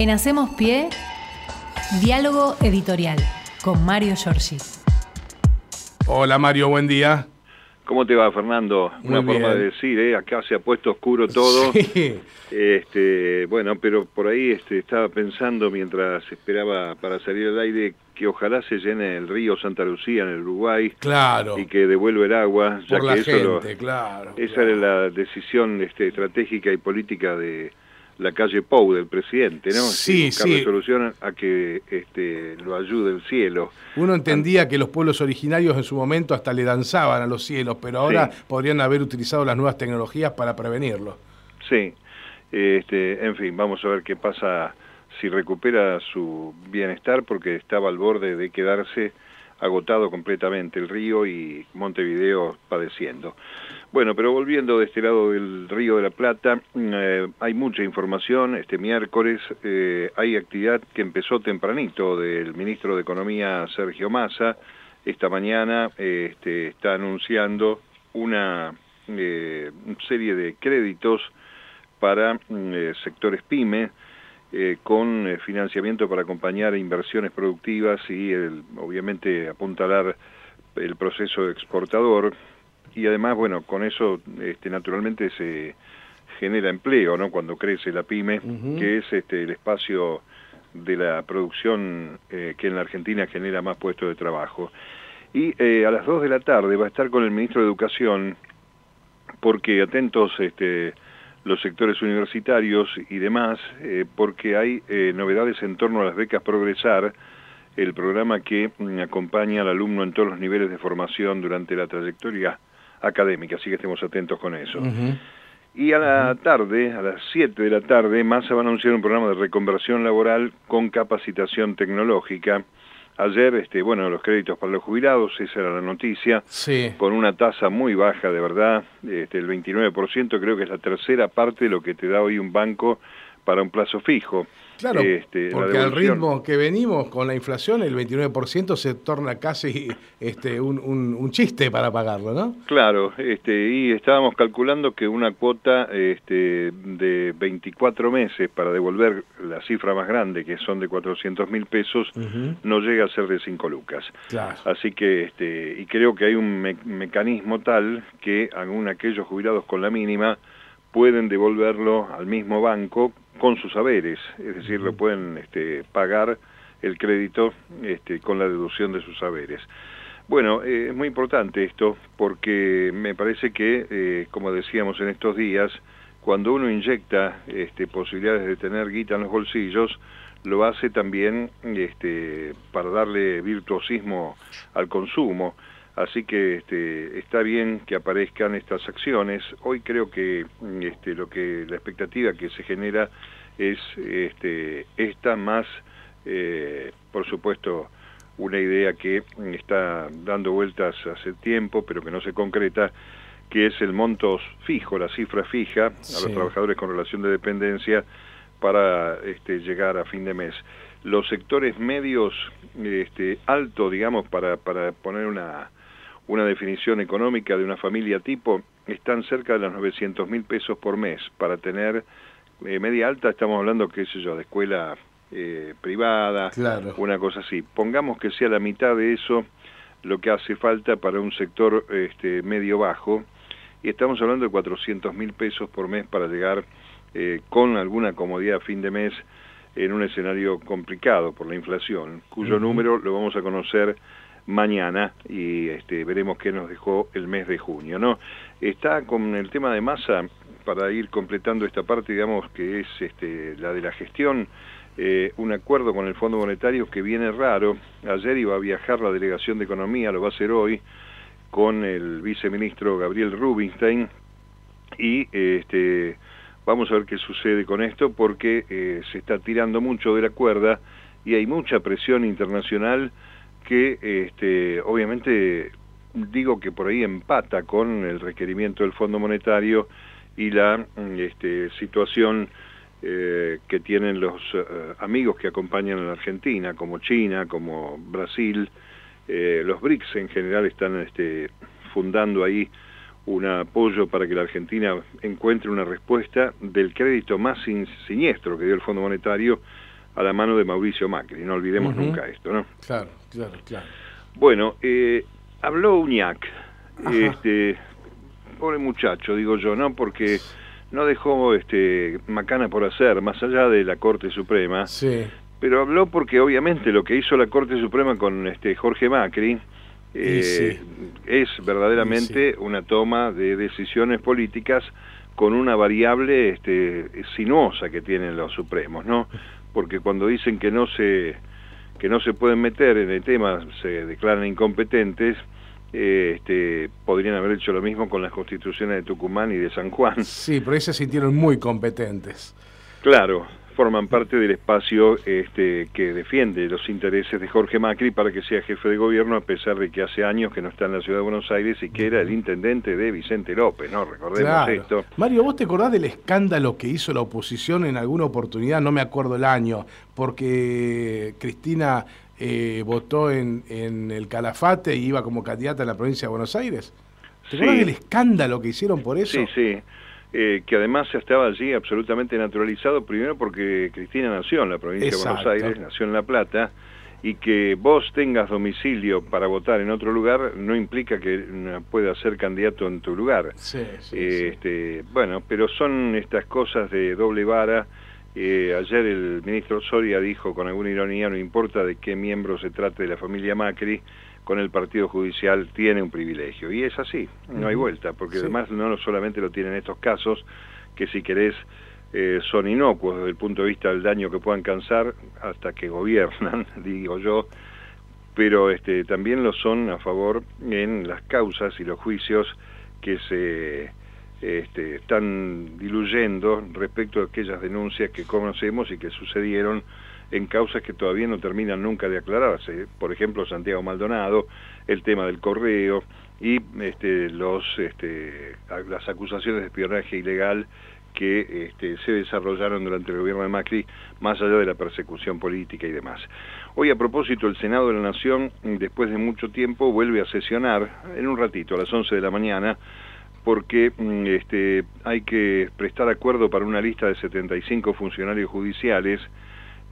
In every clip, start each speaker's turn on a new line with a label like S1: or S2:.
S1: En Hacemos Pie, diálogo editorial con Mario Giorgi.
S2: Hola Mario, buen día.
S3: ¿Cómo te va, Fernando?
S2: Muy
S3: Una forma de decir, ¿eh? Acá se ha puesto oscuro todo.
S2: Sí.
S3: Este, bueno, pero por ahí este, estaba pensando mientras esperaba para salir al aire que ojalá se llene el río Santa Lucía en el Uruguay
S2: Claro,
S3: y que devuelva el agua, ya
S2: por
S3: que
S2: la
S3: eso lo-
S2: gente, claro.
S3: esa
S2: claro.
S3: era la decisión este, estratégica y política de la calle Pou, del presidente, ¿no?
S2: Sí,
S3: buscarle
S2: sí.
S3: solución a que este, lo ayude el cielo.
S2: Uno entendía que los pueblos originarios en su momento hasta le danzaban a los cielos, pero ahora
S3: Sí.
S2: podrían haber utilizado las nuevas tecnologías para prevenirlo.
S3: Sí, este, en fin, vamos a ver qué pasa si recupera su bienestar porque estaba al borde de quedarse agotado completamente el río y Montevideo padeciendo. Bueno, pero volviendo de este lado del río de la Plata, eh, hay mucha información. Este miércoles eh, hay actividad que empezó tempranito del ministro de Economía Sergio Massa. Esta mañana eh, este, está anunciando una serie de créditos para mm, sectores pyme con financiamiento para acompañar inversiones productivas y el- obviamente apuntalar el proceso exportador y además bueno con eso este, naturalmente se genera empleo no cuando crece la pyme que es este el espacio de la producción eh, que en la Argentina genera más puestos de trabajo. Y eh, a las 2 de la tarde va a estar con el ministro de Educación porque atentos este, los sectores universitarios y demás, eh, porque hay novedades en torno a las becas Progresar, el programa que mm, acompaña al alumno en todos los niveles de formación durante la trayectoria académica, así que estemos atentos con eso. Y a la tarde, a las 7 de la tarde, Massa va a anunciar un programa de reconversión laboral con capacitación tecnológica. Ayer, este, bueno, los créditos para los jubilados, esa era la noticia
S2: Sí.
S3: con una tasa muy baja, de verdad, este, el 29%, creo que es la tercera parte de lo que te da hoy un banco para un plazo fijo.
S2: Claro,
S3: Este,
S2: porque al ritmo que venimos con la inflación, el 29% se torna casi este, un, un- un chiste para pagarlo, ¿no?
S3: Claro, este, y estábamos calculando que una cuota este, de 24 meses para devolver la cifra más grande, que son de 400 mil pesos, no llega a ser de 5 lucas.
S2: Claro.
S3: Así que, este, y creo que hay un me- mecanismo tal que aún aquellos jubilados con la mínima pueden devolverlo al mismo banco con sus saberes, es decir, lo pueden este, pagar el crédito este, con la deducción de sus saberes. Bueno, eh, es muy importante esto porque me parece que, eh, como decíamos en estos días, cuando uno inyecta este, posibilidades de tener guita en los bolsillos, lo hace también este, para darle virtuosismo al consumo. Así que este, está bien que aparezcan estas acciones. Hoy creo que mm, este, lo que la expectativa que se genera es este, esta más, eh, por supuesto, una idea que mm, está dando vueltas hace tiempo, pero que no se concreta, que es el monto fijo, la cifra fija a los trabajadores con relación de dependencia para este, llegar a fin de mes. Los sectores medios este, alto, digamos, para, para poner una, una definición económica de una familia tipo, están cerca de los 900 mil pesos por mes. Para tener eh, media alta, estamos hablando, qué sé yo, de escuela eh, privada,
S2: Claro.
S3: una cosa así. Pongamos que sea la mitad de eso lo que hace falta para un sector este, medio bajo, y estamos hablando de 400 mil pesos por mes para llegar eh, con alguna comodidad a fin de mes en un escenario complicado por la inflación, cuyo número lo vamos a conocer mañana y este, veremos qué nos dejó el mes de junio. ¿no? Está con el tema de masa, para ir completando esta parte, digamos, que es este, la de la gestión, eh, un acuerdo con el Fondo Monetario que viene raro. Ayer iba a viajar la Delegación de Economía, lo va a hacer hoy, con el viceministro Gabriel Rubinstein y este, vamos a ver qué sucede con esto porque eh, se está tirando mucho de la cuerda y hay mucha presión internacional que este, obviamente digo que por ahí empata con el requerimiento del Fondo Monetario y la este, situación eh, que tienen los eh, amigos que acompañan a la Argentina, como China, como Brasil, eh, los BRICS en general están este, fundando ahí un apoyo para que la Argentina encuentre una respuesta del crédito más sin- siniestro que dio el Fondo Monetario a la mano de Mauricio Macri, no olvidemos nunca esto, ¿no?
S2: Claro, claro, claro.
S3: Bueno, eh, habló Uñac, este, pobre muchacho, digo yo, ¿no? Porque no dejó este, macana por hacer, más allá de la Corte Suprema.
S2: Sí.
S3: Pero habló porque obviamente lo que hizo la Corte Suprema con este Jorge Macri eh, es verdaderamente una toma de decisiones políticas con una variable este, sinuosa que tienen los supremos, ¿no? Porque cuando dicen que no se que no se pueden meter en el tema, se declaran incompetentes, eh, este, podrían haber hecho lo mismo con las constituciones de Tucumán y de San Juan.
S2: Sí, pero ahí se sintieron muy competentes.
S3: Claro, forman parte del espacio este, que defiende los intereses de Jorge Macri para que sea jefe de gobierno, a pesar de que hace años que no está en la ciudad de Buenos Aires y que era el intendente de Vicente López, ¿no? Recordemos esto.
S2: Mario, ¿vos te acordás del escándalo que hizo la oposición en alguna oportunidad? No me acuerdo el año, porque Cristina eh, votó en, en el Calafate y iba como candidata a la provincia de Buenos Aires. ¿Te sí. del escándalo que hicieron por eso?
S3: Sí, sí. Eh, que además estaba allí absolutamente naturalizado, primero porque Cristina nació en la provincia de Buenos Aires, nació en La Plata, y que vos tengas domicilio para votar en otro lugar no implica que pueda ser candidato en tu lugar.
S2: Sí, sí,
S3: este, Bueno, pero son estas cosas de doble vara. Eh, ayer el ministro Soria dijo con alguna ironía, no importa de qué miembro se trate de la familia Macri, con el Partido Judicial tiene un privilegio. Y es así, no hay vuelta, porque además no solamente lo tienen estos casos, que si querés eh, son inocuos desde el punto de vista del daño que puedan causar hasta que gobiernan, digo yo, pero este, también lo son a favor en las causas y los juicios que se este, están diluyendo respecto a aquellas denuncias que conocemos y que sucedieron en causas que todavía no terminan nunca de aclararse. Por ejemplo, Santiago Maldonado, el tema del correo y este, los, este, las acusaciones de espionaje ilegal que este, se desarrollaron durante el gobierno de Macri, más allá de la persecución política y demás. Hoy, a propósito, el Senado de la Nación, después de mucho tiempo, vuelve a sesionar en un ratito, a las 11 de la mañana, porque mm, este, hay que prestar acuerdo para una lista de 75 funcionarios judiciales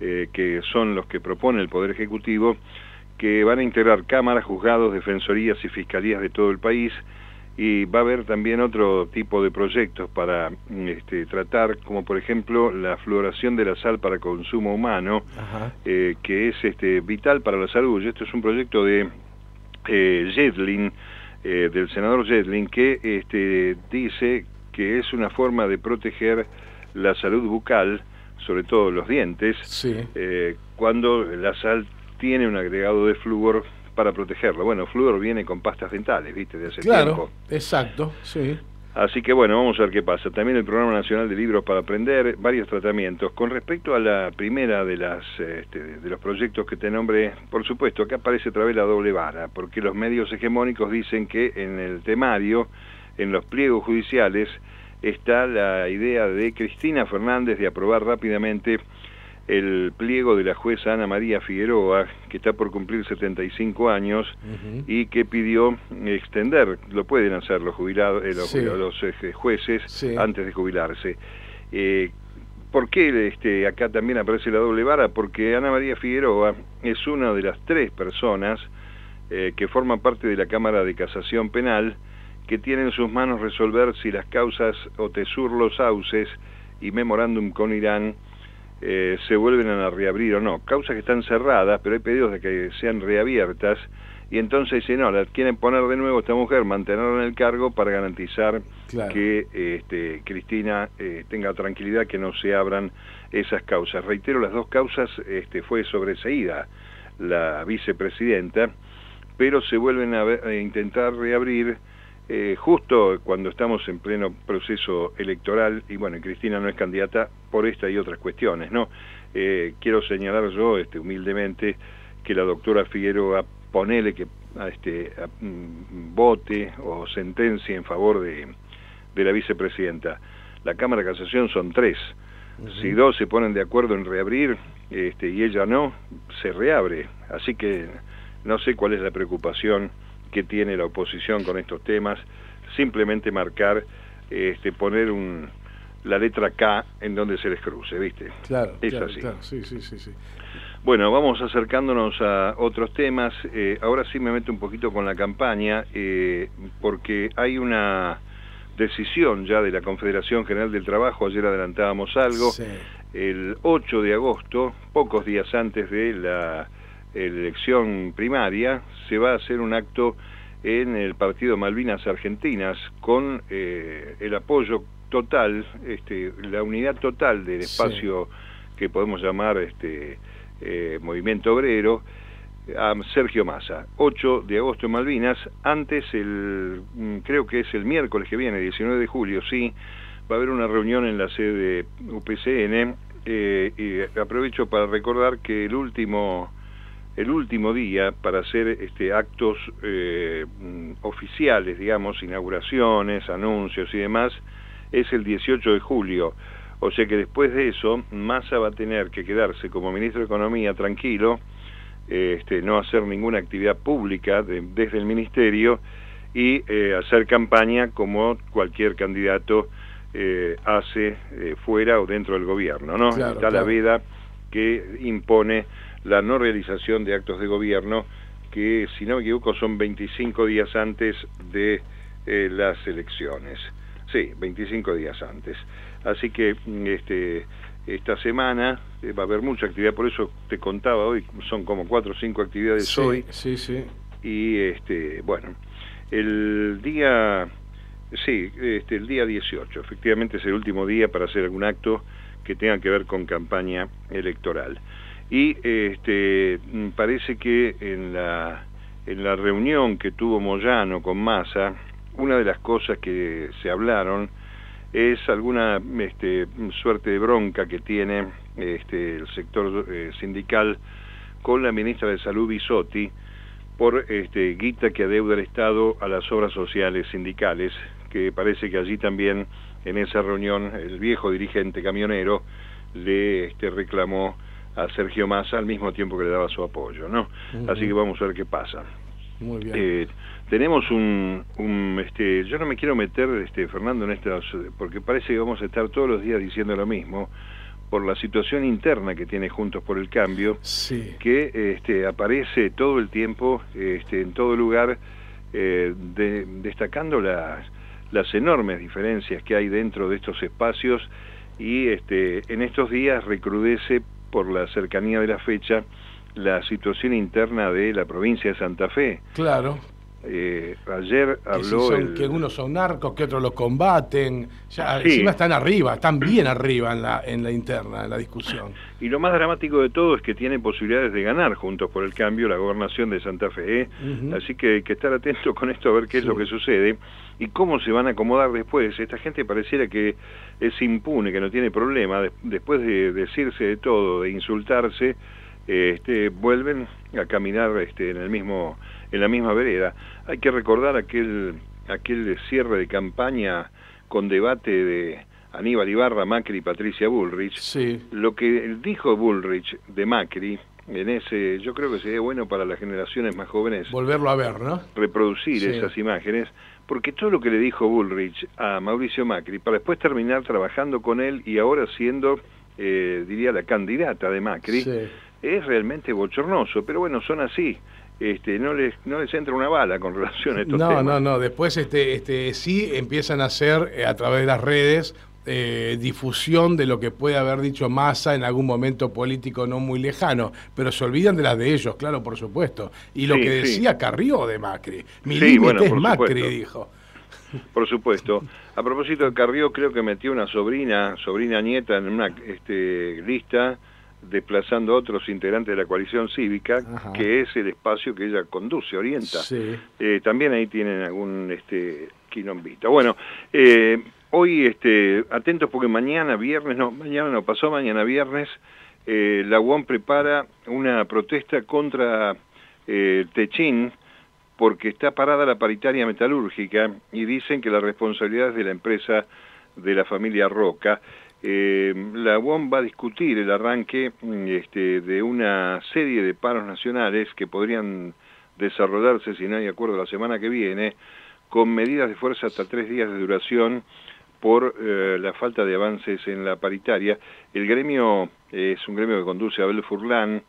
S3: eh, que son los que propone el Poder Ejecutivo, que van a integrar cámaras, juzgados, defensorías y fiscalías de todo el país, y va a haber también otro tipo de proyectos para este, tratar, como por ejemplo la fluoración de la sal para consumo humano, eh, que es este, vital para la salud. Esto es un proyecto de eh, Jedlin, eh, del senador Jedlin, que este, dice que es una forma de proteger la salud bucal, sobre todo los dientes, eh, cuando la sal tiene un agregado de flúor para protegerlo. Bueno, flúor viene con pastas dentales, ¿viste? De hace
S2: claro, exacto, sí.
S3: Así que bueno, vamos a ver qué pasa. También el Programa Nacional de Libros para Aprender, varios tratamientos. Con respecto a la primera de las este, de los proyectos que te nombré, por supuesto, acá aparece otra vez la doble vara, porque los medios hegemónicos dicen que en el temario, en los pliegos judiciales, está la idea de Cristina Fernández de aprobar rápidamente el pliego de la jueza Ana María Figueroa, que está por cumplir 75 años y que pidió extender, lo pueden hacer los jubilados, eh, los, eh, jueces antes de jubilarse. Eh, ¿Por qué este, acá también aparece la doble vara? Porque Ana María Figueroa es una de las tres personas que forman parte de la Cámara de Casación Penal que tiene en sus manos resolver si las causas OTESUR los sauces y memorándum con Irán eh, se vuelven a reabrir o no. Causas que están cerradas, pero hay pedidos de que sean reabiertas y entonces si no, la quieren poner de nuevo esta mujer, mantenerla en el cargo para garantizar que este, Cristina eh, tenga tranquilidad que no se abran esas causas. Reitero, las dos causas este, fue sobreseída la vicepresidenta, pero se vuelven a intentar reabrir eh, justo cuando estamos en pleno proceso electoral, y bueno, Cristina no es candidata por esta y otras cuestiones, ¿no? Eh, quiero señalar yo, este, humildemente, que la doctora Figueroa ponele que este, mm, vote o sentencia en favor de, de, la vicepresidenta. La Cámara de Casación son tres. Si dos se ponen de acuerdo en reabrir este, y ella no, se reabre. Así que no sé cuál es la preocupación que tiene la oposición con estos temas, simplemente marcar, este, poner un, la letra K en donde se les cruce, ¿viste?
S2: Claro,
S3: es
S2: claro,
S3: así.
S2: claro. Sí, sí, sí, sí.
S3: Bueno, vamos acercándonos a otros temas. Eh, ahora sí me meto un poquito con la campaña, eh, porque hay una decisión ya de la Confederación General del Trabajo, ayer adelantábamos algo,
S2: Sí.
S3: el 8 de agosto, pocos días antes de la elección primaria, se va a hacer un acto en el partido Malvinas Argentinas con eh, el apoyo total, este, la unidad total del
S2: Sí.
S3: espacio que podemos llamar este, eh, Movimiento Obrero, a Sergio Massa. 8 de agosto en Malvinas, antes el, mm, creo que es el miércoles que viene, 19 de julio, sí, va a haber una reunión en la sede de UPCN eh, y aprovecho para recordar que el último el último día para hacer este actos eh, mm, oficiales, digamos, inauguraciones, anuncios y demás, es el 18 de julio. O sea que después de eso, Massa va a tener que quedarse como ministro de Economía tranquilo, eh, este, no hacer ninguna actividad pública de- desde el ministerio y eh, hacer campaña como cualquier candidato eh, hace eh, fuera o dentro del gobierno, ¿no?
S2: Claro,
S3: Está la veda que impone la no realización de actos de gobierno que, si no me equivoco, son 25 días antes de eh, las elecciones. Sí, 25 días antes. Así que mm, este, esta semana eh, va a haber mucha actividad, por eso te contaba hoy, son como cuatro o cinco actividades
S2: Sí,
S3: hoy,
S2: sí, sí.
S3: y este, bueno, el día, sí, este, el día 18, efectivamente es el último día para hacer algún acto que tenga que ver con campaña electoral. Y este, mm, parece que en la, en la reunión que tuvo Moyano con Massa, una de las cosas que se hablaron es alguna este, suerte de bronca que tiene este, el sector eh, sindical con la ministra de Salud Bisotti por este, guita que adeuda el Estado a las obras sociales sindicales, que parece que allí también en esa reunión el viejo dirigente camionero le este, reclamó a Sergio Massa al mismo tiempo que le daba su apoyo, ¿no? Así que vamos a ver qué pasa.
S2: Muy bien.
S3: Eh, tenemos un, un, este, yo no me quiero meter, este, Fernando, en estas, porque parece que vamos a estar todos los días diciendo lo mismo, por la situación interna que tiene Juntos por el Cambio,
S2: sí.
S3: que este, aparece todo el tiempo, este, en todo lugar, eh, de- destacando las, las enormes diferencias que hay dentro de estos espacios y este, en estos días recrudece por la cercanía de la fecha la situación interna de la provincia de Santa Fe.
S2: Claro.
S3: Eh, ayer
S2: Que, si
S3: habló
S2: son-
S3: el-
S2: que unos son narcos, que otros los combaten. Ya
S3: Sí.
S2: encima están arriba, están bien arriba en la, en la interna, en la discusión.
S3: y lo más dramático de todo es que tiene posibilidades de ganar juntos por el cambio la gobernación de Santa Fe. ¿eh? Así que hay que estar atento con esto a ver qué es lo que sucede y cómo se van a acomodar después. Esta gente pareciera que es impune, que no tiene problema. Des- después de decirse de todo, de insultarse, eh, este, vuelven a caminar este, en el mismo en la misma vereda. Hay que recordar aquel aquel cierre de campaña con debate de Aníbal Ibarra, Macri y Patricia Bullrich.
S2: Sí.
S3: Lo que dijo Bullrich de Macri en ese, yo creo que sería bueno para las generaciones más jóvenes
S2: Volverlo a ver, ¿no?
S3: reproducir
S2: Sí.
S3: esas imágenes, porque todo lo que le dijo Bullrich a Mauricio Macri, para después terminar trabajando con él y ahora siendo, eh, diría, la candidata de Macri,
S2: Sí.
S3: es realmente bochornoso, pero bueno, son así. Este, no les no les entra una bala con relación a estos
S2: No,
S3: temas.
S2: no, no. Después este, este, sí empiezan a hacer eh, a través de las redes eh, difusión de lo que puede haber dicho Massa en algún momento político no muy lejano, pero se olvidan de las de ellos, claro, por supuesto. Y lo
S3: Sí,
S2: que
S3: sí.
S2: decía Carrió de Macri. Mi
S3: Sí, bueno,
S2: es Macri,
S3: supuesto.
S2: dijo.
S3: Por supuesto. A propósito de Carrió, creo que metió una sobrina, sobrina nieta en una este, lista desplazando a otros integrantes de la coalición cívica,
S2: Ajá.
S3: que es el espacio que ella conduce, orienta. Eh, también ahí tienen algún este, quilombito. Bueno, eh, hoy este, atentos porque mañana viernes, no, mañana no, pasó mañana viernes, eh, la UOM prepara una protesta contra eh, Techín porque está parada la paritaria metalúrgica y dicen que la responsabilidad es de la empresa de la familia Roca. Eh, la UOM va a discutir el arranque mm, este, de una serie de paros nacionales que podrían desarrollarse, si no hay acuerdo, la semana que viene, con medidas de fuerza hasta tres días de duración por eh, la falta de avances en la paritaria. El gremio es un gremio que conduce a Abel Furlan,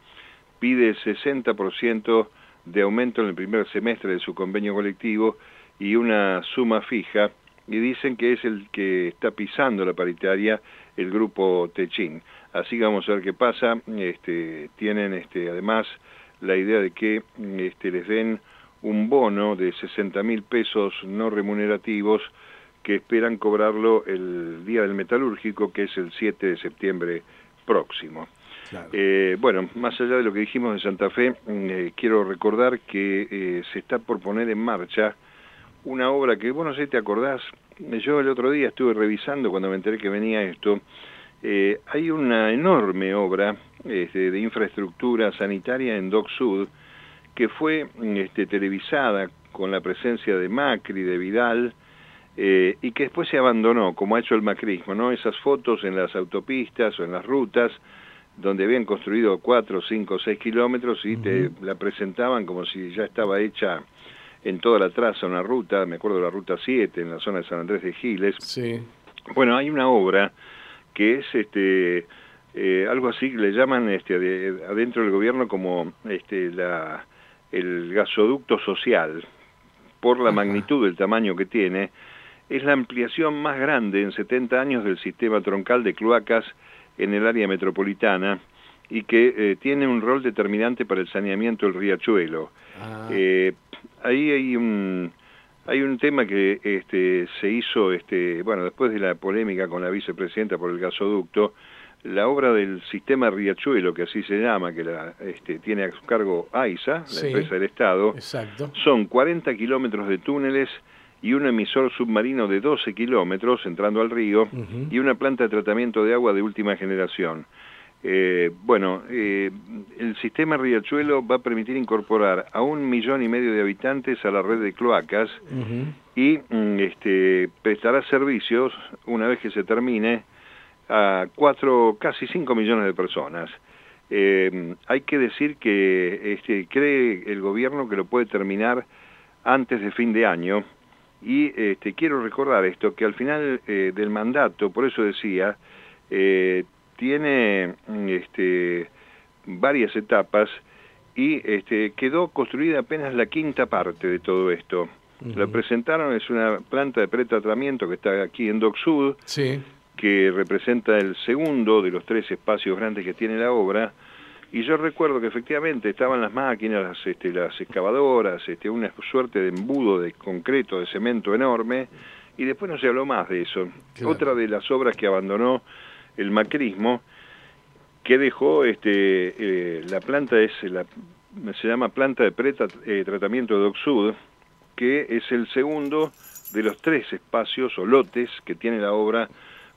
S3: pide 60% de aumento en el primer semestre de su convenio colectivo y una suma fija, y dicen que es el que está pisando la paritaria el grupo Techín. Así que vamos a ver qué pasa. Este, tienen este, además la idea de que este, les den un bono de 60 mil pesos no remunerativos que esperan cobrarlo el día del metalúrgico, que es el 7 de septiembre próximo. Eh, bueno, más allá de lo que dijimos de Santa Fe, mm, eh, quiero recordar que eh, se está por poner en marcha una obra que, bueno, no sé, ¿te acordás? Yo el otro día estuve revisando cuando me enteré que venía esto. hay una enorme obra este, de infraestructura sanitaria en Doc Sud que fue mm, este, televisada con la presencia de Macri, de Vidal, y que después se abandonó, como ha hecho el macrismo, ¿no? Esas fotos en las autopistas o en las rutas donde habían construido 4, 5, 6 kilómetros y te la presentaban como si ya estaba hecha en toda la traza una ruta, me acuerdo de la ruta 7 en la zona de San Andrés de Giles.
S2: Sí.
S3: Bueno, hay una obra que es este eh, algo así que le llaman este adentro del gobierno como este la el gasoducto social por la magnitud del tamaño que tiene es la ampliación más grande en 70 años del sistema troncal de cloacas en el área metropolitana y que eh, tiene un rol determinante para el saneamiento del riachuelo. Ah. Eh, ahí hay un hay un tema que este, se hizo, este, bueno, después de la polémica con la vicepresidenta por el gasoducto, la obra del sistema Riachuelo, que así se llama, que la, este, tiene a su cargo AISA, la empresa del Estado, son 40 kilómetros de túneles y un emisor submarino de 12 kilómetros entrando al río y una planta de tratamiento de agua de última generación. Eh, bueno, eh, el sistema Riachuelo va a permitir incorporar a un millón y medio de habitantes a la red de cloacas y mm, este, prestará servicios, una vez que se termine, a cuatro, casi cinco millones de personas. Eh, hay que decir que este, cree el gobierno que lo puede terminar antes de fin de año, y este, quiero recordar esto, que al final eh, del mandato, por eso decía, eh, tiene mm, este, varias etapas y este, quedó construida apenas la quinta parte de todo esto. La presentaron, es una planta de pretratamiento que está aquí en Dock Sud, que representa el segundo de los tres espacios grandes que tiene la obra, y yo recuerdo que efectivamente estaban las máquinas, las, este, las excavadoras, este, una suerte de embudo de concreto, de cemento enorme, y después no se habló más de eso. Otra de las obras que abandonó el macrismo, que dejó este, eh, la planta, es la, se llama planta de pretratamiento tratamiento de Oxud, que es el segundo de los tres espacios o lotes que tiene la obra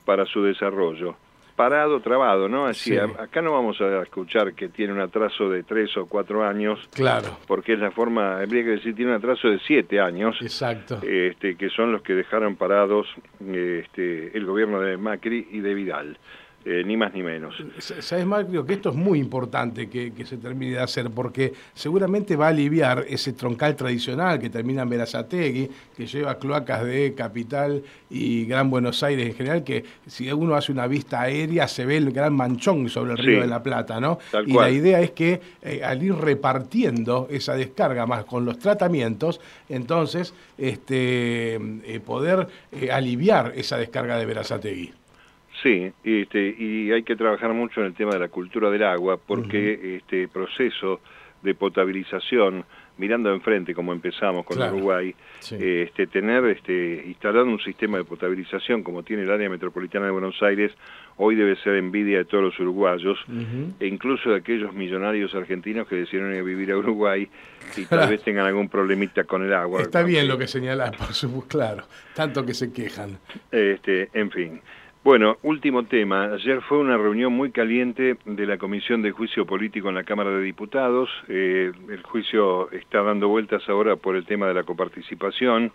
S3: para su desarrollo parado, trabado, ¿no? Así, acá no vamos a escuchar que tiene un atraso de tres o cuatro años.
S2: Claro.
S3: Porque es la forma, habría que decir, tiene un atraso de siete años.
S2: Exacto.
S3: Este, que son los que dejaron parados este, el gobierno de Macri y de Vidal. Eh, ni más ni menos.
S2: ¿Sabes, Mario, que esto es muy importante que, se termine de hacer, porque seguramente va a aliviar ese troncal tradicional que termina en Verazategui, que lleva cloacas de Capital y Gran Buenos Aires en general, que si uno hace una vista aérea se ve el gran manchón sobre el río de la Plata, ¿no? y la idea es que eh, al ir repartiendo esa descarga más con los tratamientos, entonces este, eh, poder aliviar esa descarga de Verazategui.
S3: Sí, este, y hay que trabajar mucho en el tema de la cultura del agua, porque este proceso de potabilización, mirando enfrente como empezamos con Uruguay, este, tener este, instalado un sistema de potabilización como tiene el área metropolitana de Buenos Aires, hoy debe ser envidia de todos los uruguayos, e incluso de aquellos millonarios argentinos que decidieron ir a vivir a Uruguay y tal vez tengan algún problemita con el agua.
S2: Está bien lo que señalas, por supuesto, claro, tanto que se quejan.
S3: Este, en fin. Bueno, último tema. Ayer fue una reunión muy caliente de la Comisión de Juicio Político en la Cámara de Diputados. Eh, el juicio está dando vueltas ahora por el tema de la coparticipación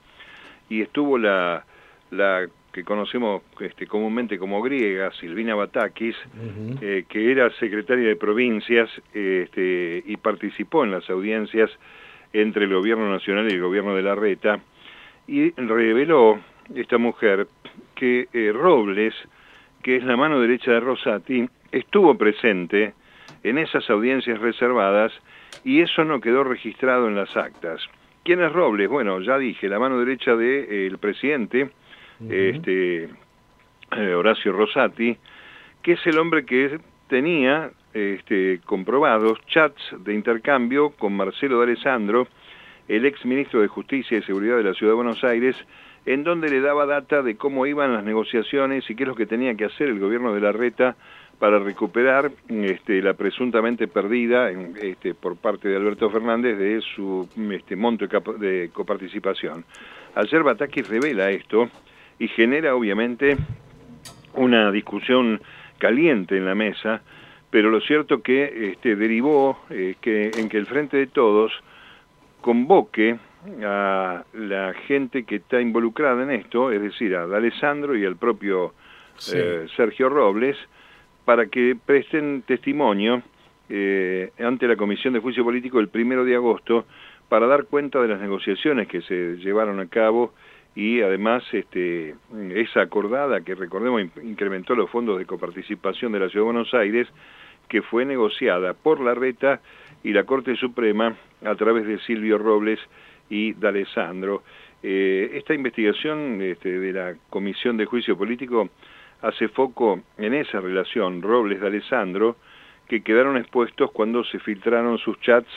S3: y estuvo la, la que conocemos este, comúnmente como griega, Silvina Batakis, eh, que era secretaria de provincias este, y participó en las audiencias entre el gobierno nacional y el gobierno de la Reta, y reveló esta mujer que eh, Robles, que es la mano derecha de Rosati, estuvo presente en esas audiencias reservadas y eso no quedó registrado en las actas. ¿Quién es Robles? Bueno, ya dije, la mano derecha del presidente, este, eh, Horacio Rosati, que es el hombre que tenía este, comprobados chats de intercambio con Marcelo de Alessandro, el ex ministro de Justicia y Seguridad de la Ciudad de Buenos Aires, en donde le daba data de cómo iban las negociaciones y qué es lo que tenía que hacer el gobierno de la Reta para recuperar este, la presuntamente perdida este, por parte de Alberto Fernández de su este, monto de coparticipación. Ayer Bataki revela esto y genera obviamente una discusión caliente en la mesa, pero lo cierto que este, derivó eh, en que el Frente de Todos convoque a la gente que está involucrada en esto, es decir, a Alessandro y al propio eh, Sergio Robles, para que presten testimonio eh, ante la Comisión de Juicio Político el primero de agosto para dar cuenta de las negociaciones que se llevaron a cabo y además este, esa acordada que recordemos incrementó los fondos de coparticipación de la Ciudad de Buenos Aires, que fue negociada por la RETA y la Corte Suprema a través de Silvio Robles y de Alessandro. Eh, esta investigación este, de la Comisión de Juicio Político hace foco en esa relación Robles de Alessandro que quedaron expuestos cuando se filtraron sus chats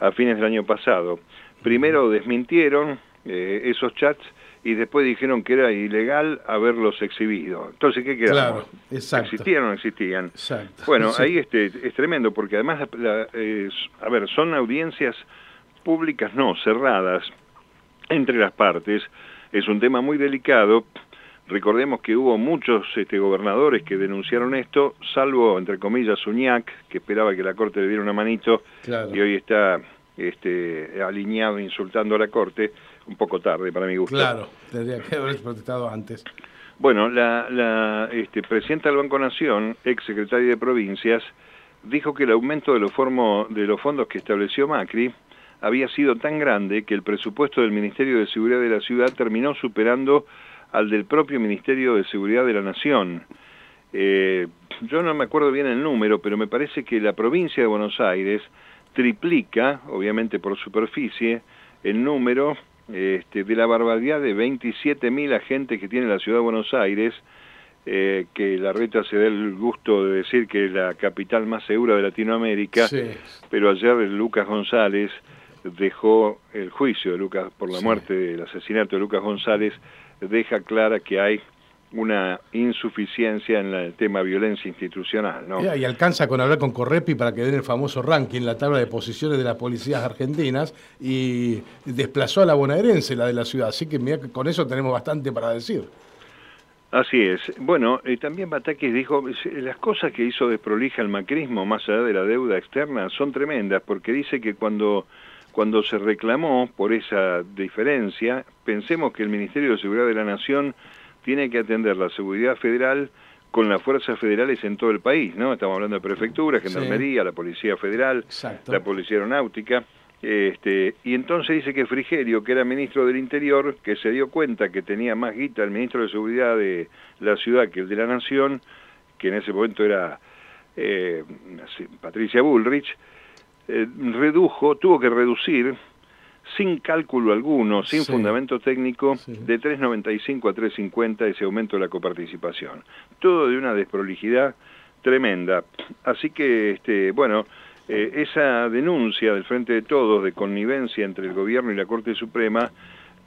S3: a fines del año pasado. Primero desmintieron eh, esos chats y después dijeron que era ilegal haberlos exhibido. Entonces, ¿qué quedamos? Claro, exacto. ¿Existían o no existían? Exacto. Bueno, ahí este, es tremendo, porque además, a ver, son audiencias públicas no, cerradas entre las partes. Es un tema muy delicado. Recordemos que hubo muchos este, gobernadores que denunciaron esto, salvo, entre comillas, Uñac, que esperaba que la Corte le diera una manito, y hoy está este, alineado insultando a la Corte un poco tarde para mi gusto.
S2: Claro, tendría que haber protestado antes.
S3: Bueno, la, la este, presidenta del Banco Nación, ex secretaria de Provincias, dijo que el aumento de los, de los fondos que estableció Macri había sido tan grande que el presupuesto del Ministerio de Seguridad de la Ciudad terminó superando al del propio Ministerio de Seguridad de la Nación. Eh, yo no me acuerdo bien el número, pero me parece que la provincia de Buenos Aires triplica, obviamente por superficie, el número este, de la barbaridad de 27.000 agentes que tiene la ciudad de Buenos Aires, eh, que la reta se da el gusto de decir que es la capital más segura de Latinoamérica, pero ayer Lucas González dejó el juicio de Lucas por la muerte del asesinato de Lucas González, deja clara que hay una insuficiencia en el tema violencia institucional. ¿no?
S2: Y alcanza con hablar con Correpi para que den el famoso ranking, la tabla de posiciones de las policías argentinas, y desplazó a la bonaerense, la de la ciudad. Así que mira, con eso tenemos bastante para decir.
S3: Así es. Bueno, eh, también Batakis dijo, las cosas que hizo desprolija el macrismo, más allá de la deuda externa, son tremendas, porque dice que cuando, cuando se reclamó por esa diferencia, pensemos que el Ministerio de Seguridad de la Nación tiene que atender la seguridad federal con las fuerzas federales en todo el país, ¿no? Estamos hablando de prefectura, gendarmería, la policía federal, la policía aeronáutica. Este, y entonces dice que Frigerio, que era ministro del Interior, que se dio cuenta que tenía más guita el ministro de Seguridad de la ciudad que el de la Nación, que en ese momento era eh, Patricia Bullrich, eh, redujo, tuvo que reducir sin cálculo alguno, sin fundamento técnico, de 3.95 a 3.50 ese aumento de la coparticipación. Todo de una desprolijidad tremenda. Así que, este, bueno, eh, esa denuncia del Frente de Todos de connivencia entre el Gobierno y la Corte Suprema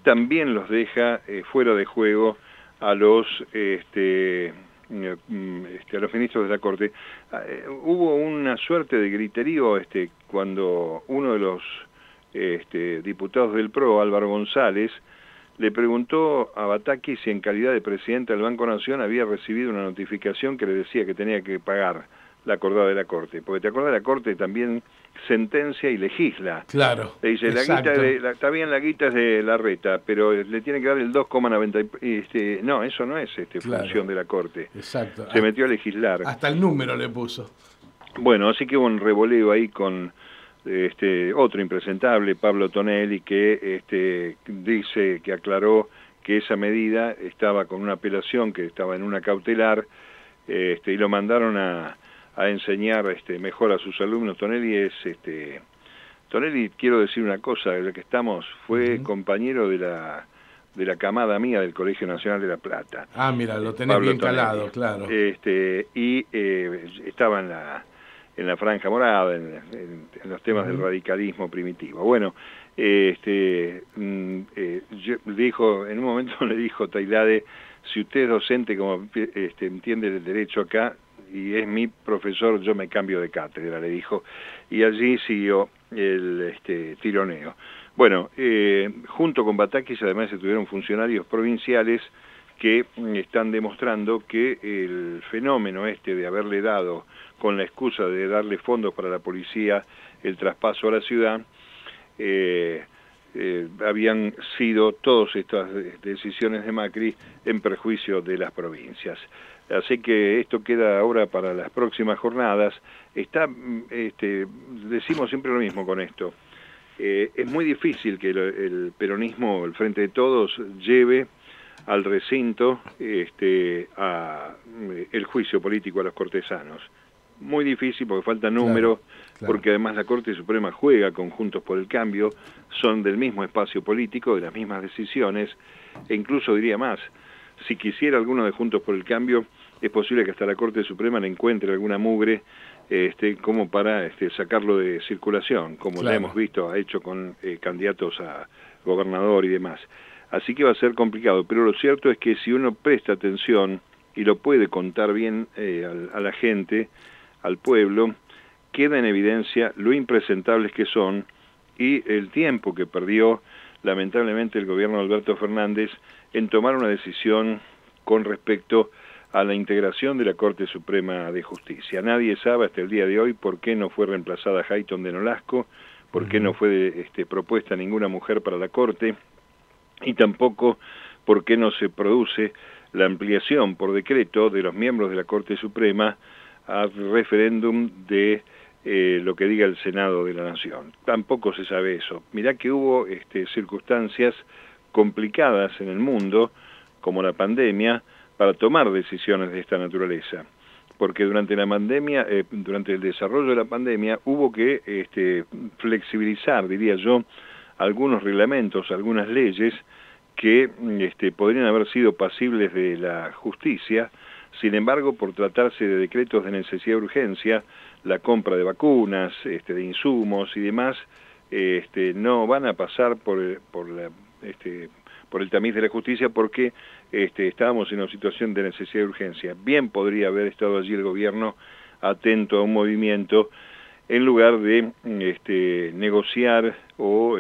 S3: también los deja eh, fuera de juego a los este, este, a los ministros de la Corte. Ah, eh, hubo una suerte de griterío este, cuando uno de los este, diputados del PRO, Álvaro González, le preguntó a Bataki si en calidad de presidente del Banco Nación había recibido una notificación que le decía que tenía que pagar la acordada de la Corte. Porque te acordás, la Corte también sentencia y legisla.
S2: Claro.
S3: Le dice, la guita de, está bien la guita es de la reta, pero le tiene que dar el 2,90. Este, no, eso no es este, función de la Corte.
S2: Exacto.
S3: Se metió a legislar.
S2: Hasta el número le puso.
S3: Bueno, así que hubo un revoleo ahí con este, otro impresentable, Pablo Tonelli, que este, dice, que aclaró que esa medida estaba con una apelación que estaba en una cautelar este, y lo mandaron a, a enseñar este, mejor a sus alumnos. Tonelli es, este, Tonelli, quiero decir una cosa, el que estamos fue compañero de la de la camada mía del Colegio Nacional de La Plata.
S2: Ah, mira, lo tenés bien calado, claro.
S3: Este, y eh, estaba en la, en la franja morada, en, los temas del radicalismo primitivo. Bueno, este, mm, eh, dijo, en un momento le dijo Tailade, si usted es docente, como este, entiende el derecho acá, y es mi profesor, yo me cambio de cátedra, le dijo, y allí siguió el este, tironeo. Bueno, eh, junto con Batakis además estuvieron funcionarios provinciales que están demostrando que el fenómeno este de haberle dado, con la excusa de darle fondos para la policía, el traspaso a la ciudad, eh, eh, habían sido todas estas decisiones de Macri en perjuicio de las provincias. Así que esto queda ahora para las próximas jornadas. Está, mm, este, decimos siempre lo mismo con esto. Eh, es muy difícil que el, peronismo, el Frente de Todos, lleve al recinto este, a, eh, el juicio político a los cortesanos. Muy difícil porque falta número, porque además la Corte Suprema juega con Juntos por el Cambio, son del mismo espacio político, de las mismas decisiones, e incluso diría más, si quisiera alguno de Juntos por el Cambio, es posible que hasta la Corte Suprema le encuentre alguna mugre este, como para este, sacarlo de circulación, como lo hemos visto, ha hecho con eh, candidatos a gobernador y demás. Así que va a ser complicado, pero lo cierto es que si uno presta atención y lo puede contar bien eh, a, la gente, al pueblo, queda en evidencia lo impresentables que son y el tiempo que perdió lamentablemente el gobierno de Alberto Fernández en tomar una decisión con respecto a la integración de la Corte Suprema de Justicia. Nadie sabe hasta el día de hoy por qué no fue reemplazada Hayton de Nolasco, por qué no fue este, propuesta ninguna mujer para la Corte y tampoco por qué no se produce la ampliación por decreto de los miembros de la Corte Suprema al referéndum de eh, lo que diga el Senado de la Nación. Tampoco se sabe eso. Mirá que hubo este, circunstancias complicadas en el mundo, como la pandemia, para tomar decisiones de esta naturaleza. Porque durante la pandemia, eh, durante el desarrollo de la pandemia, hubo que este, flexibilizar, diría yo, algunos reglamentos, algunas leyes que este, podrían haber sido pasibles de la justicia, sin embargo, por tratarse de decretos de necesidad de urgencia, la compra de vacunas, este, de insumos y demás, este, no van a pasar por, la, este, por el tamiz de la justicia porque estábamos en una situación de necesidad de urgencia. Bien podría haber estado allí el gobierno atento a un movimiento en lugar de negociar o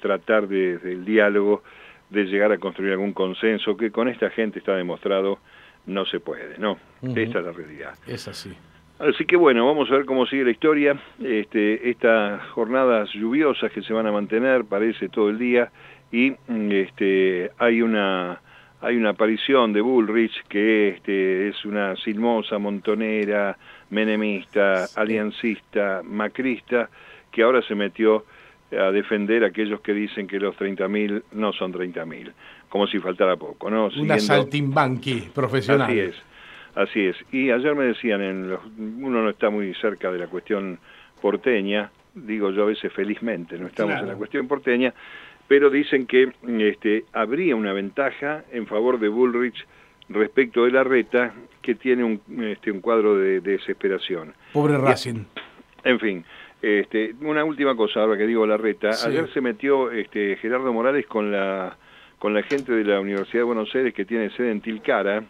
S3: tratar desde el diálogo de llegar a construir algún consenso que con esta gente está demostrado no se puede, ¿no? Esta es la realidad.
S2: Es así.
S3: Así que bueno, vamos a ver cómo sigue la historia. Este, estas jornadas lluviosas que se van a mantener, parece todo el día, y mm, este, hay una hay una aparición de Bullrich que este, es una silmosa, montonera, menemista, aliancista, macrista, que ahora se metió a defender a aquellos que dicen que los 30.000 no son 30.000, como si faltara poco, ¿no?
S2: Una saltimbanqui profesional.
S3: Así es, así es. Y ayer me decían, en uno no está muy cerca de la cuestión porteña, digo yo a veces felizmente, no estamos en la cuestión porteña, pero dicen que este, habría una ventaja en favor de Bullrich respecto de la reta, que tiene un, este, un cuadro de, desesperación.
S2: Pobre Racing.
S3: En fin, este, una última cosa, ahora que digo la reta, ayer se metió este, Gerardo Morales con la, con la gente de la Universidad de Buenos Aires que tiene sede en Tilcara,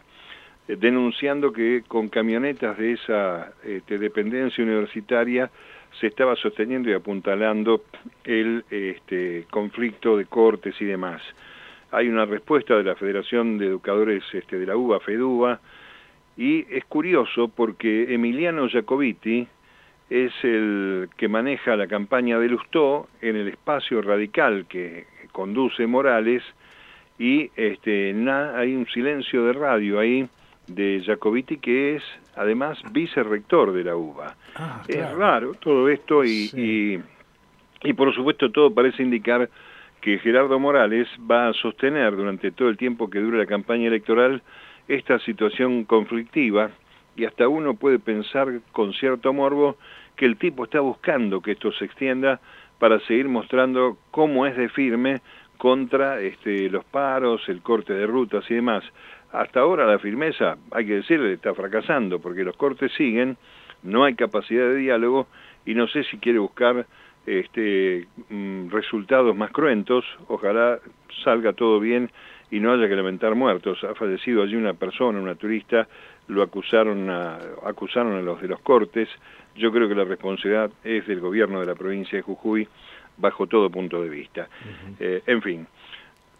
S3: eh, denunciando que con camionetas de esa este, dependencia universitaria se estaba sosteniendo y apuntalando el este, conflicto de cortes y demás. Hay una respuesta de la Federación de Educadores este, de la UBA, FEDUBA, y es curioso porque Emiliano Jacobiti es el que maneja la campaña de Lustó en el espacio radical que conduce Morales y este, hay un silencio de radio ahí de Jacobiti, que es además vicerrector de la UBA. Ah, es raro todo esto y, y, por supuesto todo parece indicar que Gerardo Morales va a sostener durante todo el tiempo que dure la campaña electoral esta situación conflictiva y hasta uno puede pensar con cierto morbo que el tipo está buscando que esto se extienda para seguir mostrando cómo es de firme contra este, los paros, el corte de rutas y demás. Hasta ahora la firmeza, hay que decirle, está fracasando porque los cortes siguen, no hay capacidad de diálogo y no sé si quiere buscar este, mm, resultados más cruentos, ojalá salga todo bien y no haya que lamentar muertos. Ha fallecido allí una persona, una turista, lo acusaron a, acusaron a los de los cortes. Yo creo que la responsabilidad es del gobierno de la provincia de Jujuy bajo todo punto de vista. Eh, en fin,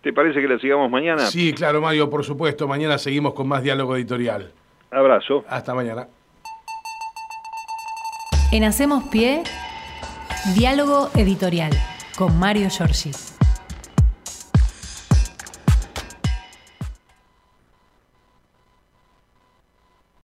S3: ¿te parece que la sigamos mañana?
S2: Sí, claro, Mario, por supuesto. Mañana seguimos con más diálogo editorial.
S3: Abrazo.
S2: Hasta mañana.
S1: En Hacemos Pie, diálogo editorial con Mario Giorgi.